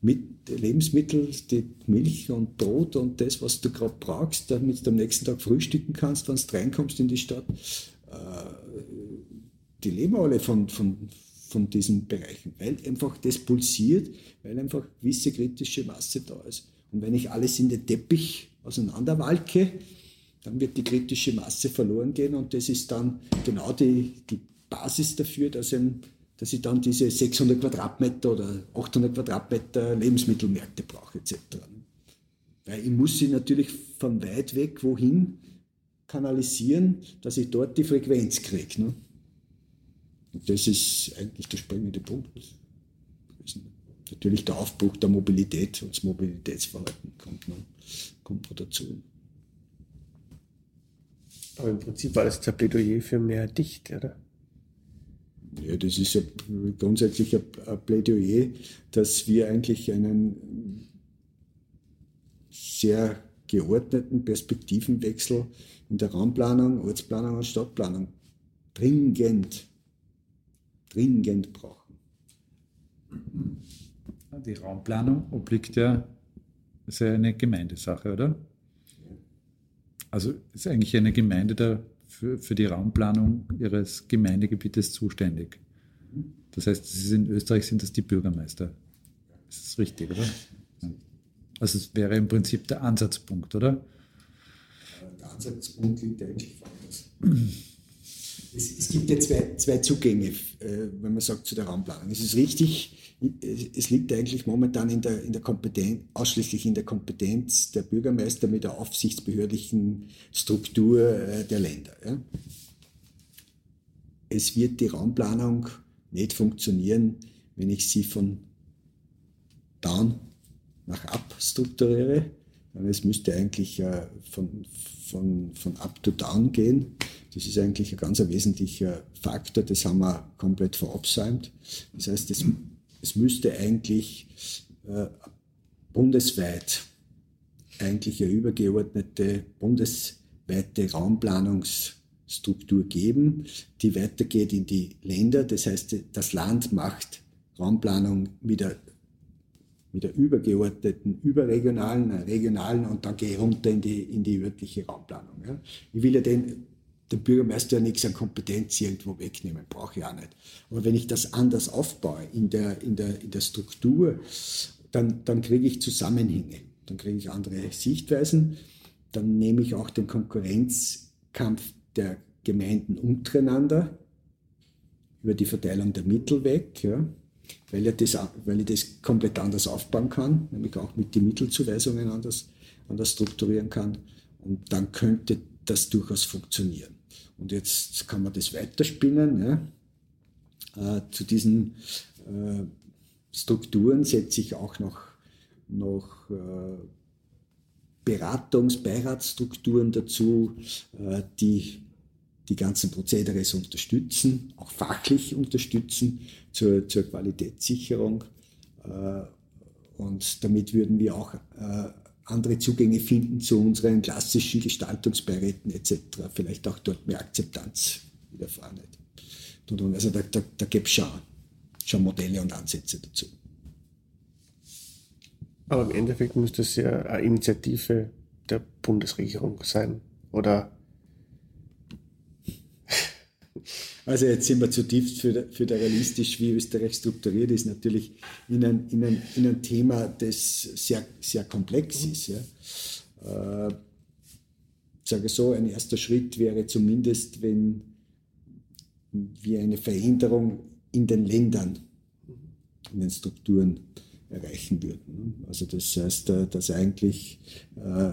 Speaker 2: mit Lebensmittel, die Milch und Brot und das, was du gerade brauchst, damit du am nächsten Tag frühstücken kannst, wenn du reinkommst in die Stadt. Äh, die leben alle von, von, von diesen Bereichen, weil einfach das pulsiert, weil einfach gewisse kritische Masse da ist. Und wenn ich alles in den Teppich auseinanderwalke, dann wird die kritische Masse verloren gehen und das ist dann genau die, die Basis dafür, dass, ein, dass ich dann diese 600 Quadratmeter oder 800 Quadratmeter Lebensmittelmärkte brauche etc. Weil ich muss sie natürlich von weit weg wohin kanalisieren, dass ich dort die Frequenz kriege. Ne? Und das ist eigentlich der springende Punkt natürlich der Aufbruch der Mobilität und das Mobilitätsverhalten kommt noch, kommt noch dazu.
Speaker 3: Aber im Prinzip war das Plädoyer für mehr Dicht, oder?
Speaker 2: Ja, das ist ja grundsätzlich ein Plädoyer, dass wir eigentlich einen sehr geordneten Perspektivenwechsel in der Raumplanung, Ortsplanung und Stadtplanung dringend, dringend brauchen.
Speaker 1: Die Raumplanung obliegt ja, ist ja eine Gemeindesache, oder? Also ist eigentlich eine Gemeinde da für, für die Raumplanung ihres Gemeindegebietes zuständig. Das heißt, in Österreich sind das die Bürgermeister. Das ist richtig, oder? Also es wäre im Prinzip der Ansatzpunkt, oder?
Speaker 2: Der Ansatzpunkt liegt eigentlich woanders. Es, es, gibt ja zwei, zwei Zugänge, äh, wenn man sagt, zu der Raumplanung. Es ist richtig, es liegt eigentlich momentan in der, in der Kompetenz, ausschließlich in der Kompetenz der Bürgermeister mit der aufsichtsbehördlichen Struktur äh, der Länder. Es wird die Raumplanung nicht funktionieren, wenn ich sie von down nach up strukturiere. Es müsste eigentlich äh, von, von, von up to down gehen Das ist eigentlich ein ganz wesentlicher Faktor, das haben wir komplett verabsäumt. Das heißt, es, es müsste eigentlich äh, bundesweit eigentlich eine übergeordnete bundesweite Raumplanungsstruktur geben, die weitergeht in die Länder. Das heißt, das Land macht Raumplanung mit der, mit der übergeordneten, überregionalen, regionalen und dann gehe runter in die, in die örtliche Raumplanung. Ja. Ich will ja den, dem Bürgermeister ja nichts an Kompetenz irgendwo wegnehmen, brauche ich auch nicht. Aber wenn ich das anders aufbaue in der, in der, in der Struktur, dann, dann kriege ich Zusammenhänge dann kriege ich andere Sichtweisen, dann nehme ich auch den Konkurrenzkampf der Gemeinden untereinander über die Verteilung der Mittel weg, ja, weil, ich das, weil ich das komplett anders aufbauen kann, nämlich auch mit den Mittelzuweisungen anders, anders strukturieren kann. Und dann könnte das durchaus funktionieren. Und jetzt kann man das weiterspinnen. Ja. Äh, zu diesen äh, Strukturen setze ich auch noch noch äh, Beratungs-, Beiratsstrukturen dazu, die die ganzen Prozedere unterstützen, auch fachlich unterstützen zur, zur Qualitätssicherung. Und damit würden wir auch andere Zugänge finden zu unseren klassischen Gestaltungsbeiräten etc. Vielleicht auch dort mehr Akzeptanz widerfahren. Also da, da, da gibt es schon, schon Modelle und Ansätze dazu.
Speaker 3: Aber im Endeffekt müsste es ja eine Initiative der Bundesregierung sein, oder?
Speaker 2: Also jetzt sind wir zutiefst föderalistisch, wie Österreich strukturiert ist, natürlich in ein, in ein, in ein Thema, das sehr, sehr komplex ist. Ja. Äh, ich sage so, ein erster Schritt wäre zumindest, wenn wir eine Veränderung in den Ländern, in den Strukturen erreichen würden. Also das heißt, äh, dass eigentlich äh,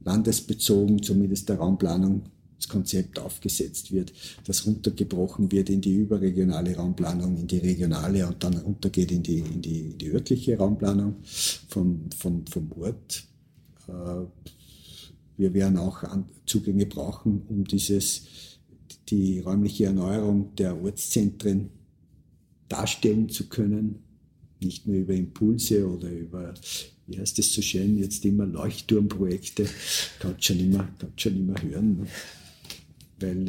Speaker 2: landesbezogen zumindest der Raumplanung Konzept aufgesetzt wird, das runtergebrochen wird in die überregionale Raumplanung, in die regionale und dann runtergeht in die, in die, in die örtliche Raumplanung vom, vom, vom Ort. Äh, wir werden auch Zugänge brauchen, um dieses, die räumliche Erneuerung der Ortszentren darstellen zu können nicht nur über Impulse oder über, wie heißt das so schön, jetzt immer Leuchtturmprojekte, kann schon immer, kann schon immer hören. Ne? Weil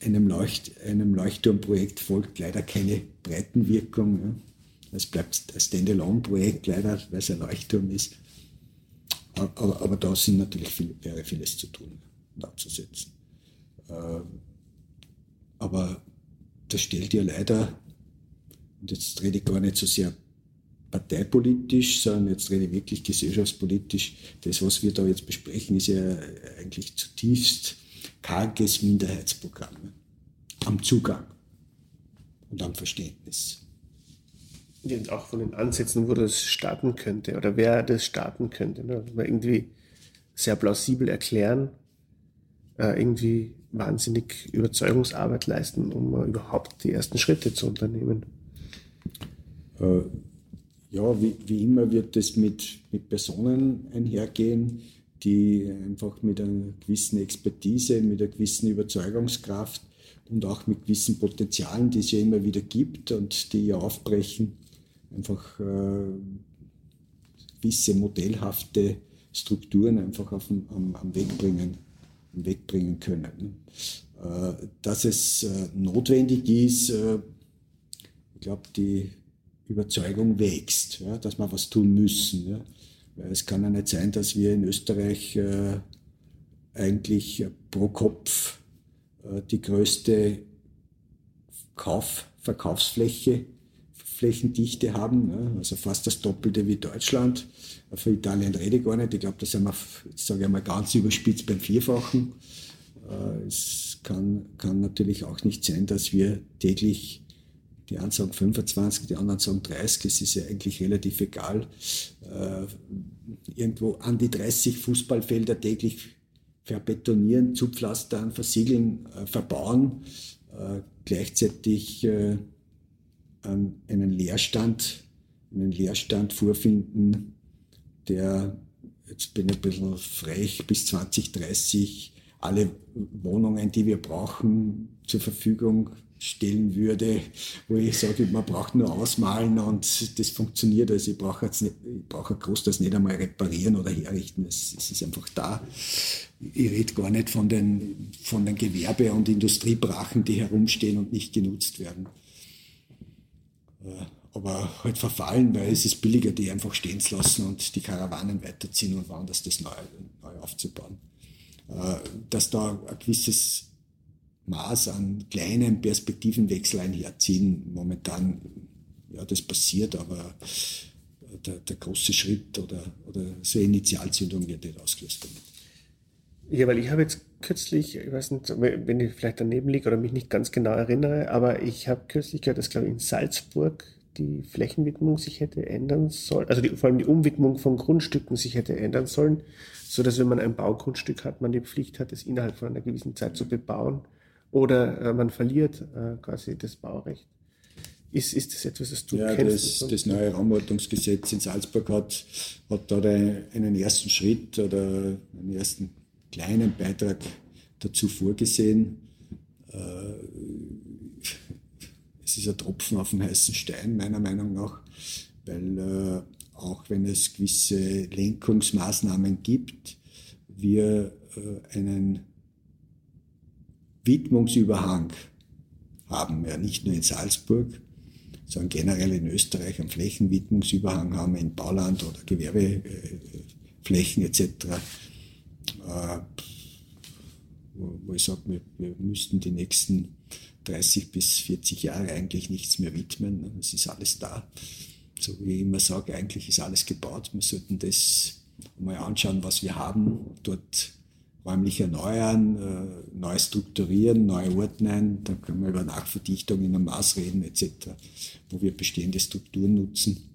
Speaker 2: äh, einem, Leucht, einem Leuchtturmprojekt folgt leider keine Breitenwirkung. Ne? Es bleibt ein Standalone-Projekt leider, weil es ein Leuchtturm ist. Aber, aber da sind natürlich viel, wäre vieles zu tun und abzusetzen. Äh, aber das stellt ja leider, und jetzt rede ich gar nicht so sehr parteipolitisch, sondern jetzt rede ich wirklich gesellschaftspolitisch. Das, was wir da jetzt besprechen, ist ja eigentlich zutiefst karges Minderheitsprogramm am Zugang und am Verständnis.
Speaker 3: Und auch von den Ansätzen, wo das starten könnte oder wer das starten könnte. Ne? Also irgendwie sehr plausibel erklären, äh, irgendwie wahnsinnig Überzeugungsarbeit leisten, um äh, überhaupt die ersten Schritte zu unternehmen.
Speaker 2: Äh, ja, wie, wie immer wird es mit, mit Personen einhergehen, die einfach mit einer gewissen Expertise, mit einer gewissen Überzeugungskraft und auch mit gewissen Potenzialen, die es ja immer wieder gibt und die ja aufbrechen, einfach äh, gewisse modellhafte Strukturen einfach auf dem, am, am Weg bringen, am können. Äh, dass es äh, notwendig ist, äh, ich glaube, die Überzeugung wächst, dass wir was tun müssen. Es kann ja nicht sein, dass wir in Österreich äh, eigentlich pro Kopf äh, die größte Kauf, Verkaufsfläche, Flächendichte haben, ja, also fast das Doppelte wie Deutschland. Für Italien rede ich gar nicht. Ich glaube, da sind wir, sage ich mal ganz überspitzt beim Vierfachen. Äh, es kann, kann natürlich auch nicht sein, dass wir täglich die einen sagen 25, die anderen sagen 30, es ist ja eigentlich relativ egal. Äh, irgendwo an die 30 Fußballfelder täglich verbetonieren, zupflastern, versiegeln, äh, verbauen, äh, gleichzeitig einen Leerstand, einen Leerstand vorfinden, der, jetzt bin ich ein bisschen frech, bis 2030 alle Wohnungen, die wir brauchen, zur Verfügung stellen würde, wo ich sage, man braucht nur ausmalen und das funktioniert. Also ich brauche jetzt nicht, ich nicht einmal reparieren oder herrichten. Es, es ist einfach da. Ich rede gar nicht von den, von den Gewerbe- und Industriebrachen, die herumstehen und nicht genutzt werden. Äh, aber halt verfallen, weil es ist billiger, die einfach stehen zu lassen und die Karawanen weiterziehen und woanders das neu, neu aufzubauen. Äh, dass da ein gewisses Maß an kleinen Perspektivenwechsel einherziehen. Momentan, ja, das passiert, aber der, der große Schritt oder, oder so eine Initialzündung wird nicht ausgelöst damit.
Speaker 3: Ja, weil ich habe jetzt kürzlich, ich weiß nicht, wenn ich vielleicht daneben liege oder mich nicht ganz genau erinnere, aber ich habe kürzlich gehört, dass glaube ich in Salzburg die Flächenwidmung sich hätte ändern sollen, also die, vor allem die Umwidmung von Grundstücken sich hätte ändern sollen, so dass wenn man ein Baugrundstück hat, man die Pflicht hat, es innerhalb von einer gewissen Zeit zu bebauen oder äh, man verliert äh, quasi das Baurecht. Ist, ist das etwas, das du
Speaker 2: ja,
Speaker 3: kennst?
Speaker 2: Das, das neue Raumordnungsgesetz in Salzburg hat, hat da einen ersten Schritt oder einen ersten kleinen Beitrag dazu vorgesehen. Äh, es ist ein Tropfen auf dem heißen Stein, meiner Meinung nach, weil auch wenn es gewisse Lenkungsmaßnahmen gibt, wir einen Widmungsüberhang haben wir nicht nur in Salzburg, sondern generell in Österreich einen Flächenwidmungsüberhang haben, in Bauland oder Gewerbeflächen etc. Äh, wo ich sage, wir, wir müssten die nächsten 30 bis 40 Jahre eigentlich nichts mehr widmen. Es ist alles da. So wie ich immer sage, eigentlich ist alles gebaut. Wir sollten das mal anschauen, was wir haben, dort räumlich erneuern, äh, neu strukturieren, neu ordnen. Dann können wir über Nachverdichtung in einem Maß reden etc., wo wir bestehende Strukturen nutzen.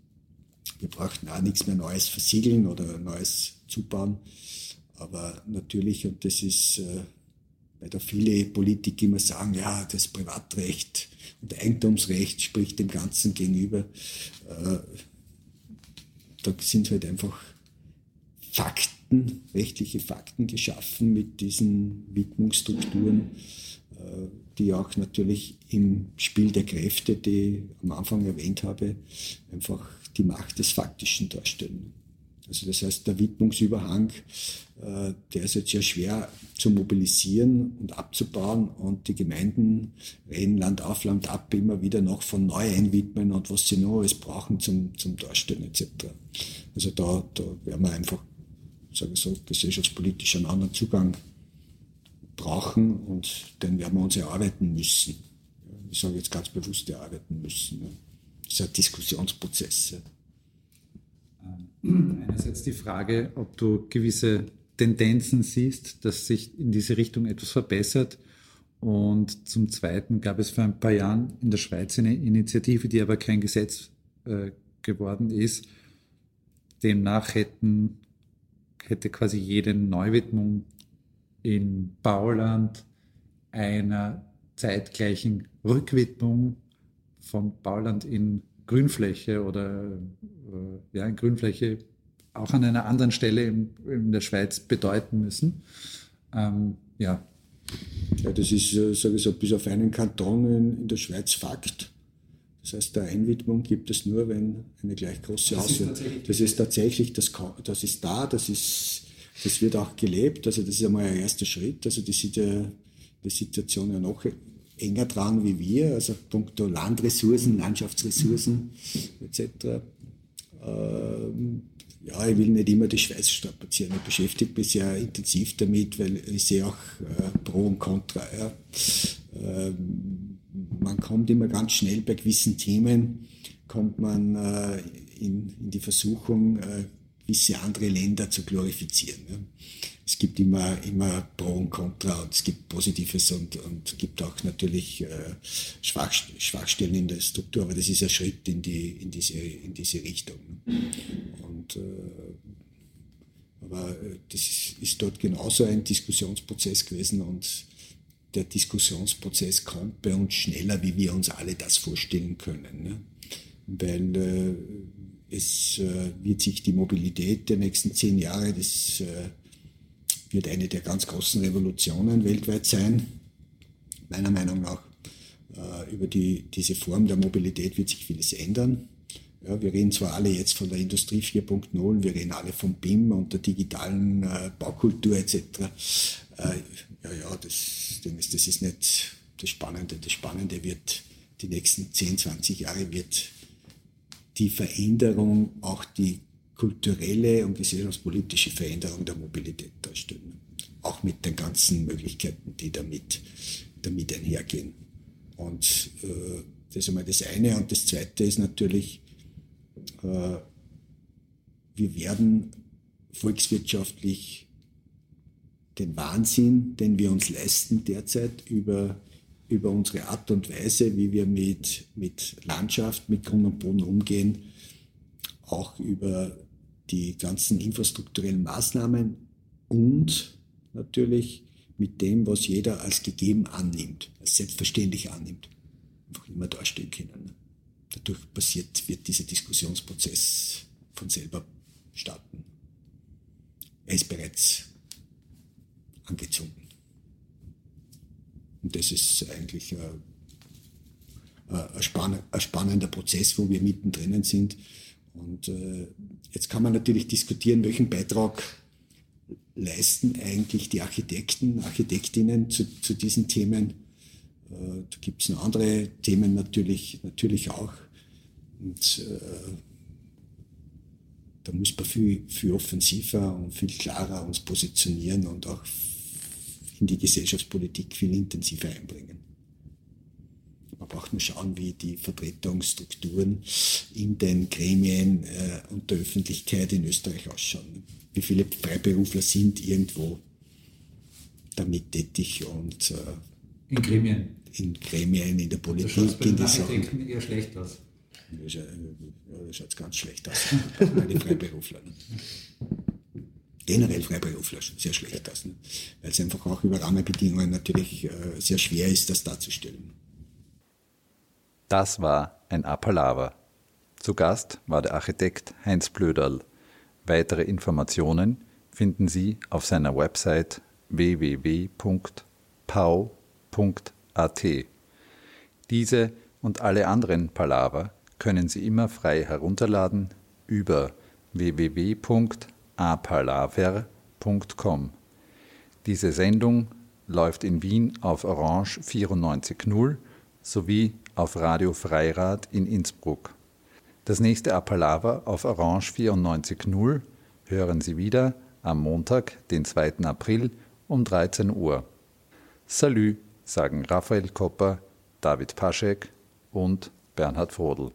Speaker 2: Wir brauchten auch nichts mehr Neues versiegeln oder Neues zubauen. Aber natürlich, und das ist, äh, weil da viele Politiker immer sagen, ja, das Privatrecht und Eigentumsrecht spricht dem Ganzen gegenüber. Äh, da sind halt einfach Fakten, rechtliche Fakten geschaffen mit diesen Widmungsstrukturen, äh, die auch natürlich im Spiel der Kräfte, die ich am Anfang erwähnt habe, einfach die Macht des Faktischen darstellen. Also das heißt, der Widmungsüberhang, äh, der ist jetzt sehr schwer zu mobilisieren und abzubauen und die Gemeinden reden Land auf, Land ab immer wieder noch von neuen Widmen und was sie noch alles brauchen zum, zum Darstellen etc. Also da, da werden wir einfach sage ich so, gesellschaftspolitisch einen anderen Zugang brauchen und den werden wir uns erarbeiten müssen. Ich sage jetzt ganz bewusst erarbeiten müssen. Das ist ein Diskussionsprozess.
Speaker 1: Ähm, einerseits die Frage, ob du gewisse Tendenzen siehst, dass sich in diese Richtung etwas verbessert. Und zum Zweiten gab es vor ein paar Jahren in der Schweiz eine Initiative, die aber kein Gesetz äh, geworden ist. Demnach hätten hätte quasi jede Neuwidmung in Bauland einer zeitgleichen Rückwidmung von Bauland in Grünfläche oder äh, ja, in Grünfläche auch an einer anderen Stelle in, in der Schweiz bedeuten müssen. Ähm, ja.
Speaker 2: ja, das ist, äh, sage ich so, bis auf einen Kanton in, in der Schweiz Fakt. Das heißt, der Einwidmung gibt es nur, wenn eine gleich große Auswirkung. Das ist tatsächlich, das, das ist da, das ist, das wird auch gelebt. Also das ist einmal ein erster Schritt. Also die sieht ja die Situation ja noch enger dran wie wir, also punkto Landressourcen, Landschaftsressourcen etc. Ähm, ja, ich will nicht immer die Schweiz strapazieren. Ich beschäftige mich sehr intensiv damit, weil ich sehe auch äh, Pro und Contra. Ja. Ähm, man kommt immer ganz schnell bei gewissen Themen, kommt man äh, in, in, die Versuchung, äh, gewisse andere Länder zu glorifizieren. Ja. Es gibt immer, immer Pro und Contra und es gibt Positives und, und gibt auch natürlich äh, Schwach, Schwachstellen in der Struktur, aber das ist ein Schritt in, die, in, diese, in diese Richtung. Und, äh, aber äh, das ist, ist dort genauso ein Diskussionsprozess gewesen und der Diskussionsprozess kommt bei uns schneller, wie wir uns alle das vorstellen können. Ne? Weil äh, es äh, wird sich die Mobilität der nächsten zehn Jahre, das äh, wird eine der ganz großen Revolutionen weltweit sein, meiner Meinung nach. Äh, über die, diese Form der Mobilität wird sich vieles ändern. Ja, wir reden zwar alle jetzt von der Industrie 4.0, wir reden alle vom BIM und der digitalen äh, Baukultur etc. Ja, ja, das, das ist nicht das Spannende. Das Spannende wird die nächsten 10, 20 Jahre wird die Veränderung, auch die kulturelle und gesellschaftspolitische Veränderung der Mobilität darstellen. Auch mit den ganzen Möglichkeiten, die damit, damit einhergehen. Und äh, das ist einmal das eine. Und das zweite ist natürlich, äh, wir werden volkswirtschaftlich den Wahnsinn, den wir uns leisten derzeit über, über unsere Art und Weise, wie wir mit, mit Landschaft, mit Grund und Boden umgehen, auch über die ganzen infrastrukturellen Maßnahmen und natürlich mit dem, was jeder als gegeben annimmt, als selbstverständlich annimmt, einfach immer dastehen können. Dadurch passiert, wird dieser Diskussionsprozess von selber starten. Er ist bereits angezogen. Und das ist eigentlich ein, ein, spannender Prozess, wo wir mittendrin sind und äh, jetzt kann man natürlich diskutieren, welchen Beitrag leisten eigentlich die Architekten, Architektinnen zu, zu diesen Themen. Äh, da gibt es noch andere Themen natürlich, natürlich auch. Und äh, da muss man viel, viel offensiver und viel klarer uns positionieren und auch in die Gesellschaftspolitik viel intensiver einbringen. Man braucht nur schauen, wie die Vertretungsstrukturen in den Gremien äh, und der Öffentlichkeit in Österreich ausschauen. Wie viele Freiberufler sind irgendwo damit tätig und
Speaker 1: äh, in Gremien.
Speaker 2: In Gremien, in der Politik.
Speaker 1: Das schaut bei den Architekten eher schlecht aus.
Speaker 2: Ja, da schaut es ganz schlecht aus. bei den Freiberuflern. Generell Freiberufler sehr schlecht aus. Ne? Weil es einfach auch über Rahmenbedingungen natürlich äh, sehr schwer ist, das darzustellen.
Speaker 1: Das war ein Appalava. Zu Gast war der Architekt Heinz Blöderl. Weitere Informationen finden Sie auf seiner Website www.pau.at. Diese und alle anderen Palaver können Sie immer frei herunterladen über www.apalaver.com. Diese Sendung läuft in Wien auf Orange 94.0 sowie auf Radio Freirad in Innsbruck. Das nächste Appalava auf Orange 94.0 hören Sie wieder am Montag, den 2. April um 13 Uhr. Salü, sagen Raphael Kopper, David Paschek und Bernhard Frodel.